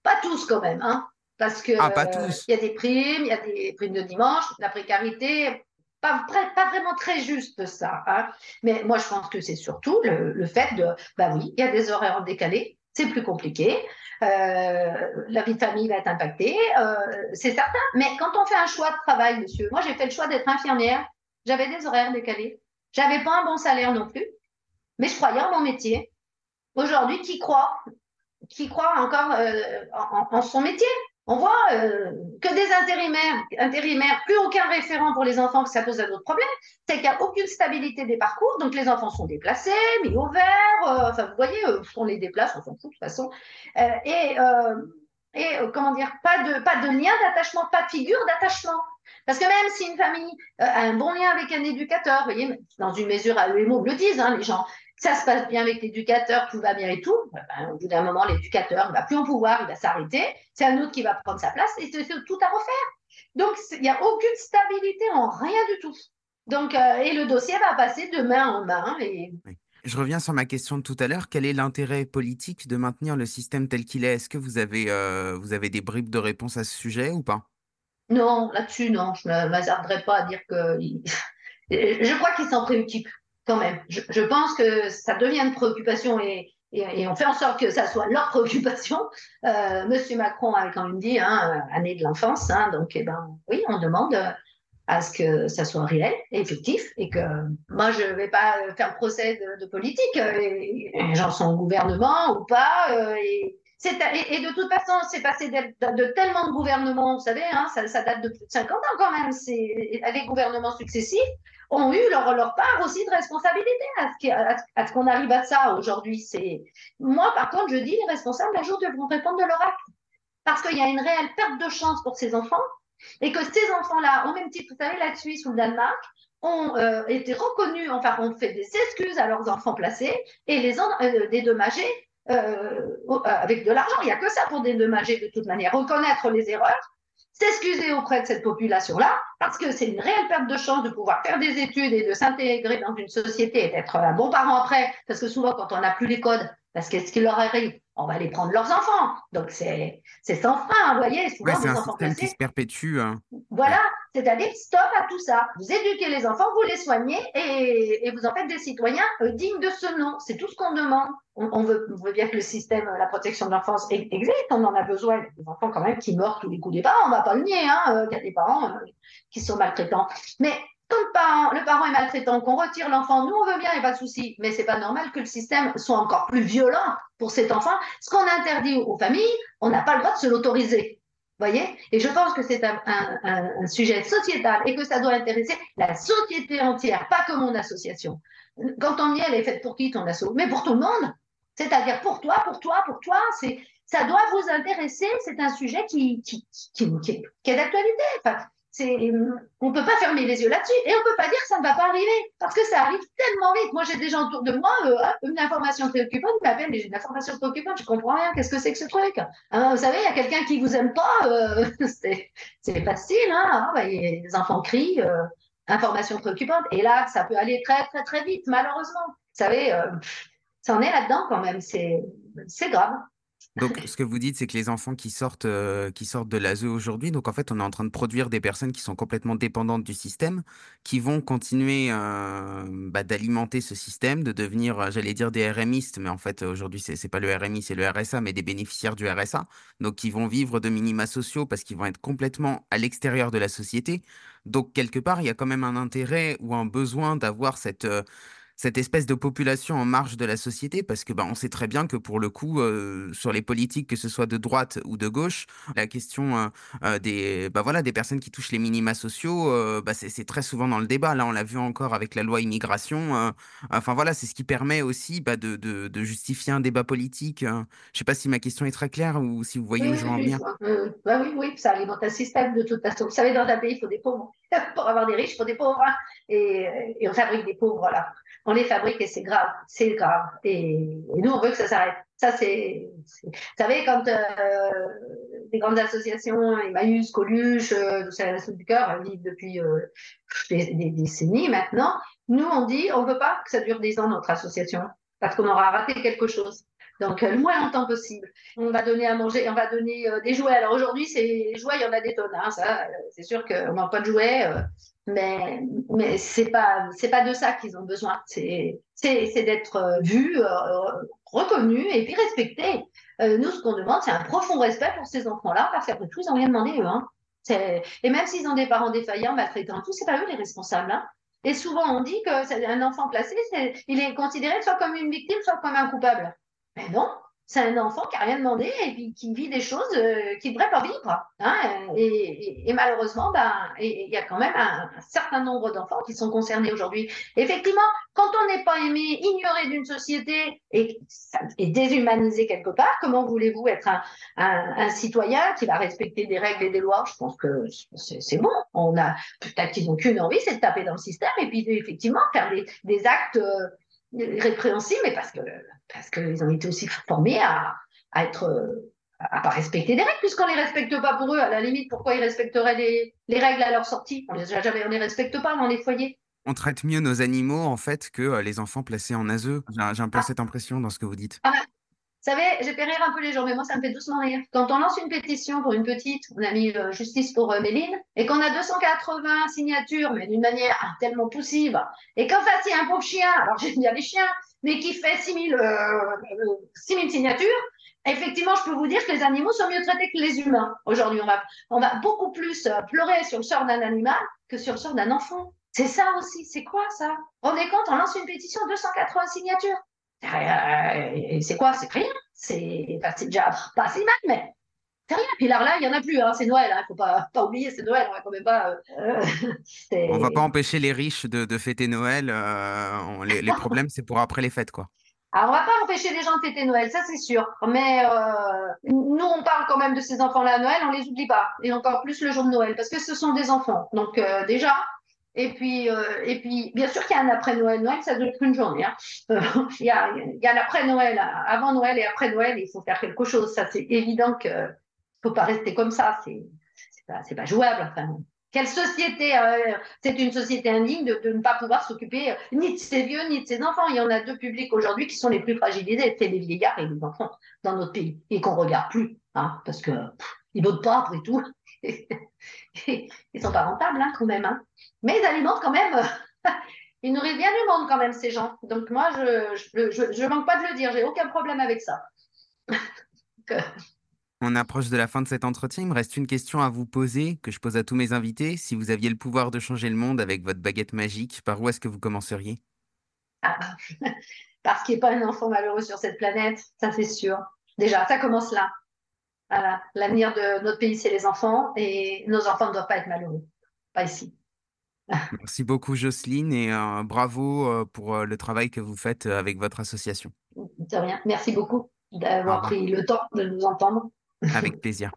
Pas tous quand même, hein. Parce que ah, pas tous. il y a des primes, il y a des primes de dimanche, la précarité, pas, pas, vraiment très juste ça. Hein. Mais moi, je pense que c'est surtout le, le, fait de, bah oui, il y a des horaires décalés, c'est plus compliqué. Euh, la vie de famille va être impactée, euh, c'est certain. Mais quand on fait un choix de travail, monsieur, moi j'ai fait le choix d'être infirmière, j'avais des horaires décalés, j'avais pas un bon salaire non plus, mais je croyais en mon métier. Aujourd'hui, qui croit Qui croit encore euh, en, son métier? On voit euh, que des intérimaires, plus aucun référent pour les enfants, ça pose d'autres problèmes. C'est qu'il n'y a aucune stabilité des parcours, donc les enfants sont déplacés, mis au vert. Euh, enfin, vous voyez, euh, on les déplace, on s'en fout de toute façon. et comment dire, pas de, pas de lien d'attachement, pas de figure d'attachement. Parce que même si une famille a un bon lien avec un éducateur, vous voyez, dans une mesure, les mots le disent, hein, les gens, ça se passe bien avec l'éducateur, tout va bien et tout, ben, au bout d'un moment, l'éducateur ne va plus en pouvoir, il va s'arrêter, c'est un autre qui va prendre sa place et c'est tout à refaire. Donc, il n'y a aucune stabilité en rien du tout. Donc, euh, et le dossier va passer de main en main. Et... Je reviens sur ma question de tout à l'heure. Quel est l'intérêt politique de maintenir le système tel qu'il est? Est-ce que vous avez, euh, vous avez des bribes de réponse à ce sujet ou pas? Non, là-dessus, non. Je ne m'hasarderai pas à dire que. je crois qu'ils s'en préoccupent quand même. Je, pense que ça devient une préoccupation et, et, on fait en sorte que ça soit leur préoccupation. Euh, Monsieur Macron a quand même dit, hein, année de l'enfance, hein, donc eh ben, oui, on demande à ce que ça soit réel et effectif et que moi je ne vais pas faire procès de, politique et, les gens sont au gouvernement ou pas euh, et, de toute façon, c'est passé de, tellement de gouvernements, vous savez, hein, ça, date de plus de 50 ans quand même. Les gouvernements successifs ont eu leur, part aussi de responsabilité à ce qu'on arrive à ça aujourd'hui. Moi, par contre, je dis les responsables, un jour, devront répondre de leur acte. Parce qu'il y a une réelle perte de chance pour ces enfants et que ces enfants-là, au même titre, vous savez, la Suisse ou le Danemark, ont euh, été reconnus, enfin, ont fait des excuses à leurs enfants placés et les ont euh, dédommagés euh, avec de l'argent. Il n'y a que ça pour dédommager de toute manière, reconnaître les erreurs s'excuser auprès de cette population-là, parce que c'est une réelle perte de chance de pouvoir faire des études et de s'intégrer dans une société et d'être un bon parent après, parce que souvent quand on n'a plus les codes, parce qu'est-ce qui leur arrive On va les prendre leurs enfants. Donc c'est sans frein, vous voyez. Souvent, c'est un système qui se perpétue. Hein. Voilà, c'est-à-dire stop à tout ça. Vous éduquez les enfants, vous les soignez et, vous en faites des citoyens euh, dignes de ce nom. C'est tout ce qu'on demande. On, veut, bien que le système, la protection de l'enfance existe. On en a besoin. Il y a des enfants quand même qui meurent tous les coups des parents. On ne va pas le nier. Hein. Euh, il y a des parents euh, qui sont maltraitants. Mais quand le parent, le parent est maltraitant, qu'on retire l'enfant, nous on veut bien, il n'y a pas de souci, mais c'est pas normal que le système soit encore plus violent pour cet enfant. Ce qu'on interdit aux familles, on n'a pas le droit de se l'autoriser. Et je pense que c'est un, sujet sociétal et que ça doit intéresser la société entière, pas que mon association. Quand on y est, elle est faite pour qui ton asso? Mais pour tout le monde. C'est-à-dire pour toi, pour toi, pour toi. Ça doit vous intéresser. C'est un sujet qui est d'actualité. Enfin, on ne peut pas fermer les yeux là-dessus et on ne peut pas dire que ça ne va pas arriver parce que ça arrive tellement vite. Moi, j'ai des gens autour de moi, euh, une information préoccupante, ils m'appellent, mais j'ai une information préoccupante, je comprends rien, qu'est-ce que c'est que ce truc? Hein, Vous savez, il y a quelqu'un qui vous aime pas, euh, c'est facile, hein, ah, bah, les enfants crient, euh, information préoccupante, et là, ça peut aller très, très, très vite, malheureusement. Vous savez, ça en est là-dedans quand même, c'est grave. Donc, ce que vous dites, c'est que les enfants qui sortent, euh, qui sortent de l'ASE aujourd'hui, donc en fait, on est en train de produire des personnes qui sont complètement dépendantes du système, qui vont continuer euh, bah, d'alimenter ce système, de devenir, euh, j'allais dire des RMistes, mais en fait, aujourd'hui, c'est n'est pas le RMI, c'est le RSA, mais des bénéficiaires du RSA, donc qui vont vivre de minima sociaux parce qu'ils vont être complètement à l'extérieur de la société. Donc, quelque part, il y a quand même un intérêt ou un besoin d'avoir cette cette espèce de population en marge de la société, parce que bah, on sait très bien que pour le coup, euh, sur les politiques, que ce soit de droite ou de gauche, la question euh, euh, des, bah, voilà, des personnes qui touchent les minima sociaux, bah, c'est très souvent dans le débat. Là, on l'a vu encore avec la loi immigration. enfin voilà, c'est ce qui permet aussi de, de, de, justifier un débat politique. Je ne sais pas si ma question est très claire ou si vous voyez où je veux en venir. Bah oui, oui, ça arrive dans un système de toute façon. Vous savez, dans un pays, il faut des pauvres. pour avoir des riches, faut des pauvres. Hein. Et, on fabrique des pauvres, voilà on les fabrique et c'est grave, c'est grave. Et, nous, on veut que ça s'arrête. Ça, c'est. Vous savez, quand euh, des grandes associations, Emmaüs, Coluche, euh, la du cœur, vivent depuis euh, des, décennies maintenant, nous, on dit, on ne veut pas que ça dure des ans, notre association, parce qu'on aura raté quelque chose. Donc, le moins longtemps possible. On va donner à manger, on va donner des jouets. Alors aujourd'hui, c'est jouets, il y en a des tonnes. Hein, ça, c'est sûr qu'on n'a pas de jouets mais mais pas c'est pas de ça qu'ils ont besoin c'est d'être euh, vu euh, reconnu et puis respecté euh, nous ce qu'on demande c'est un profond respect pour ces enfants là parce qu'après tout ils n'ont rien demandé eux hein. et même s'ils ont des parents défaillants maltraitants tout c'est pas eux les responsables hein. et souvent on dit que un enfant placé il est considéré soit comme une victime soit comme un coupable mais non c'est un enfant qui n'a rien demandé et puis qui vit des choses euh, qu'il ne devrait pas vivre. Hein, et, malheureusement, ben, il y a quand même un, certain nombre d'enfants qui sont concernés aujourd'hui. Effectivement, quand on n'est pas aimé, ignoré d'une société et, et, déshumanisé quelque part, comment voulez-vous être un, un, citoyen qui va respecter des règles et des lois? Je pense que c'est bon. On a peut-être qu'ils n'ont qu'une envie, c'est de taper dans le système et puis effectivement faire des, des actes. Euh, répréhensibles, mais parce que parce qu'ils ont été aussi formés à, à être à pas respecter des règles, puisqu'on les respecte pas pour eux. À la limite, pourquoi ils respecteraient les, les règles à leur sortie? On les on les respecte pas dans les foyers. On traite mieux nos animaux en fait que euh, les enfants placés en ASE. J'ai un peu ah. cette impression dans ce que vous dites. Ah, vous savez, j'ai fait rire un peu les gens, mais moi, ça me fait doucement rire. Quand on lance une pétition pour une petite, on a mis euh, justice pour euh, Méline, et qu'on a 280 signatures, mais d'une manière tellement poussive, et qu'en face, il y a un pauvre chien, alors j'aime bien les chiens, mais qui fait 6000 euh, signatures, effectivement, je peux vous dire que les animaux sont mieux traités que les humains. Aujourd'hui, on va, on va beaucoup plus pleurer sur le sort d'un animal que sur le sort d'un enfant. C'est ça aussi. C'est quoi ça? Est compte, on lance une pétition, 280 signatures. Euh, c'est quoi? C'est rien. C'est déjà pas si mal, mais c'est rien. Puis là, là, il n'y en a plus. Hein. C'est Noël. Il hein. ne faut pas, pas oublier, c'est Noël. On va quand même pas. Euh, on va pas empêcher les riches de, de fêter Noël. Euh, les, les problèmes, c'est pour après les fêtes, quoi. Alors, on va pas empêcher les gens de fêter Noël, ça c'est sûr. Mais nous, on parle quand même de ces enfants-là à Noël, on les oublie pas. Et encore plus le jour de Noël, parce que ce sont des enfants. Donc déjà, et puis, euh, et puis, bien sûr qu'il y a un après-Noël. Noël, ça dure une journée. Hein. il y a, il y a l'après-Noël, avant Noël et après Noël, il faut faire quelque chose. Ça, c'est évident qu'il ne faut pas rester comme ça. C'est pas, pas jouable. Enfin, quelle société euh, C'est une société indigne de, ne pas pouvoir s'occuper euh, ni de ses vieux ni de ses enfants. Il y en a deux publics aujourd'hui qui sont les plus fragilisés, c'est les vieillards et les enfants dans notre pays et qu'on regarde plus, hein, parce que ils votent pas après tout. ils sont pas rentables hein, quand même. Hein. Mais ils alimentent quand même. ils nourrissent bien du monde quand même, ces gens. Donc moi, je ne manque pas de le dire. J'ai aucun problème avec ça. On approche de la fin de cet entretien. Il me reste une question à vous poser, que je pose à tous mes invités. Si vous aviez le pouvoir de changer le monde avec votre baguette magique, par où est-ce que vous commenceriez? Ah, Parce qu'il n'y ait pas un enfant malheureux sur cette planète, ça c'est sûr. Déjà, ça commence là. Voilà. L'avenir de notre pays, c'est les enfants et nos enfants ne doivent pas être malheureux. Pas ici. Merci beaucoup Jocelyne et euh, bravo euh, pour euh, le travail que vous faites avec votre association. De rien. Merci beaucoup d'avoir pris le temps de nous entendre. Avec plaisir.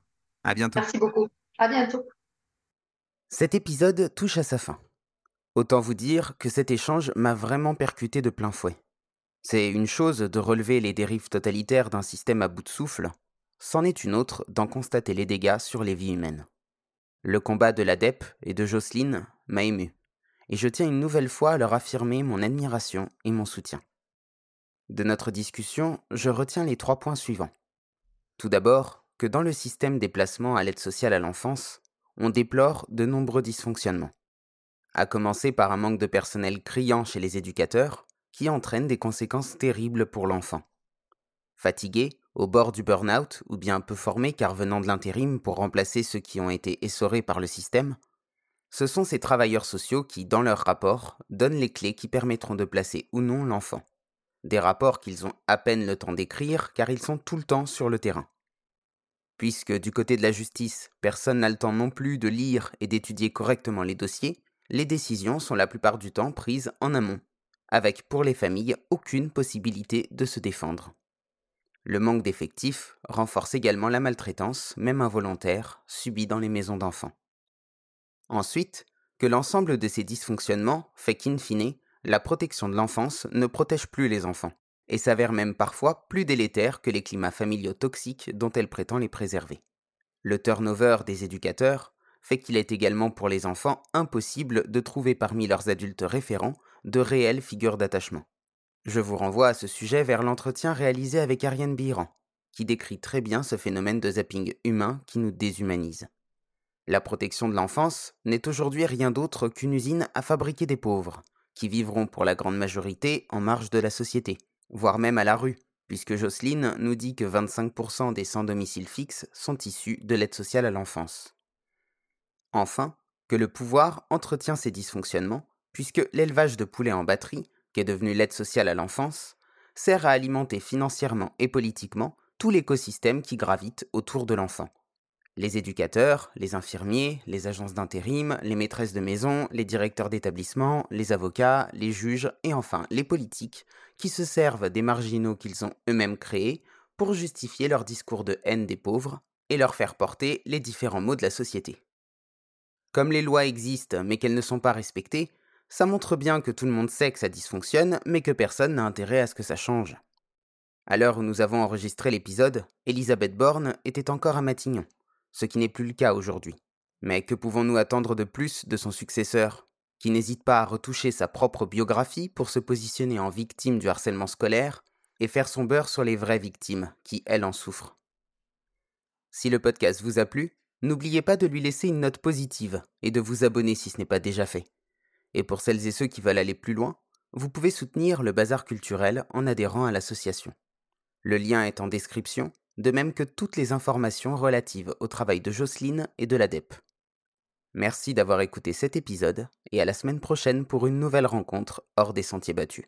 À bientôt. Merci beaucoup. À bientôt. Cet épisode touche à sa fin. Autant vous dire que cet échange m'a vraiment percuté de plein fouet. C'est une chose de relever les dérives totalitaires d'un système à bout de souffle, c'en est une autre d'en constater les dégâts sur les vies humaines. Le combat de l'ADEP et de Jocelyne m'a ému, et je tiens une nouvelle fois à leur affirmer mon admiration et mon soutien. De notre discussion, je retiens les trois points suivants. Tout d'abord, que dans le système des placements à l'aide sociale à l'enfance, on déplore de nombreux dysfonctionnements. À commencer par un manque de personnel criant chez les éducateurs, qui entraîne des conséquences terribles pour l'enfant. Fatigué, au bord du burn-out, ou bien peu formé car venant de l'intérim pour remplacer ceux qui ont été essorés par le système, ce sont ces travailleurs sociaux qui, dans leur rapport, donnent les clés qui permettront de placer ou non l'enfant. Des rapports qu'ils ont à peine le temps d'écrire car ils sont tout le temps sur le terrain. Puisque du côté de la justice, personne n'a le temps non plus de lire et d'étudier correctement les dossiers, les décisions sont la plupart du temps prises en amont, avec pour les familles aucune possibilité de se défendre. Le manque d'effectifs renforce également la maltraitance, même involontaire, subie dans les maisons d'enfants. Ensuite, que l'ensemble de ces dysfonctionnements fait qu'in fine, la protection de l'enfance ne protège plus les enfants, et s'avère même parfois plus délétère que les climats familiaux toxiques dont elle prétend les préserver. Le turnover des éducateurs fait qu'il est également pour les enfants impossible de trouver parmi leurs adultes référents de réelles figures d'attachement. Je vous renvoie à ce sujet vers l'entretien réalisé avec Ariane Biran, qui décrit très bien ce phénomène de zapping humain qui nous déshumanise. La protection de l'enfance n'est aujourd'hui rien d'autre qu'une usine à fabriquer des pauvres, qui vivront pour la grande majorité en marge de la société, voire même à la rue, puisque Jocelyne nous dit que 25% des sans domicile fixe sont issus de l'aide sociale à l'enfance. Enfin, que le pouvoir entretient ces dysfonctionnements, puisque l'élevage de poulets en batterie est devenue l'aide sociale à l'enfance, sert à alimenter financièrement et politiquement tout l'écosystème qui gravite autour de l'enfant. Les éducateurs, les infirmiers, les agences d'intérim, les maîtresses de maison, les directeurs d'établissement, les avocats, les juges et enfin les politiques qui se servent des marginaux qu'ils ont eux-mêmes créés pour justifier leur discours de haine des pauvres et leur faire porter les différents maux de la société. Comme les lois existent mais qu'elles ne sont pas respectées, ça montre bien que tout le monde sait que ça dysfonctionne, mais que personne n'a intérêt à ce que ça change. À l'heure où nous avons enregistré l'épisode, Elisabeth Borne était encore à Matignon, ce qui n'est plus le cas aujourd'hui. Mais que pouvons-nous attendre de plus de son successeur, qui n'hésite pas à retoucher sa propre biographie pour se positionner en victime du harcèlement scolaire et faire son beurre sur les vraies victimes, qui, elles, en souffrent? Si le podcast vous a plu, n'oubliez pas de lui laisser une note positive et de vous abonner si ce n'est pas déjà fait. Et pour celles et ceux qui veulent aller plus loin, vous pouvez soutenir le bazar culturel en adhérant à l'association. Le lien est en description, de même que toutes les informations relatives au travail de Jocelyne et de l'ADEP. Merci d'avoir écouté cet épisode et à la semaine prochaine pour une nouvelle rencontre hors des sentiers battus.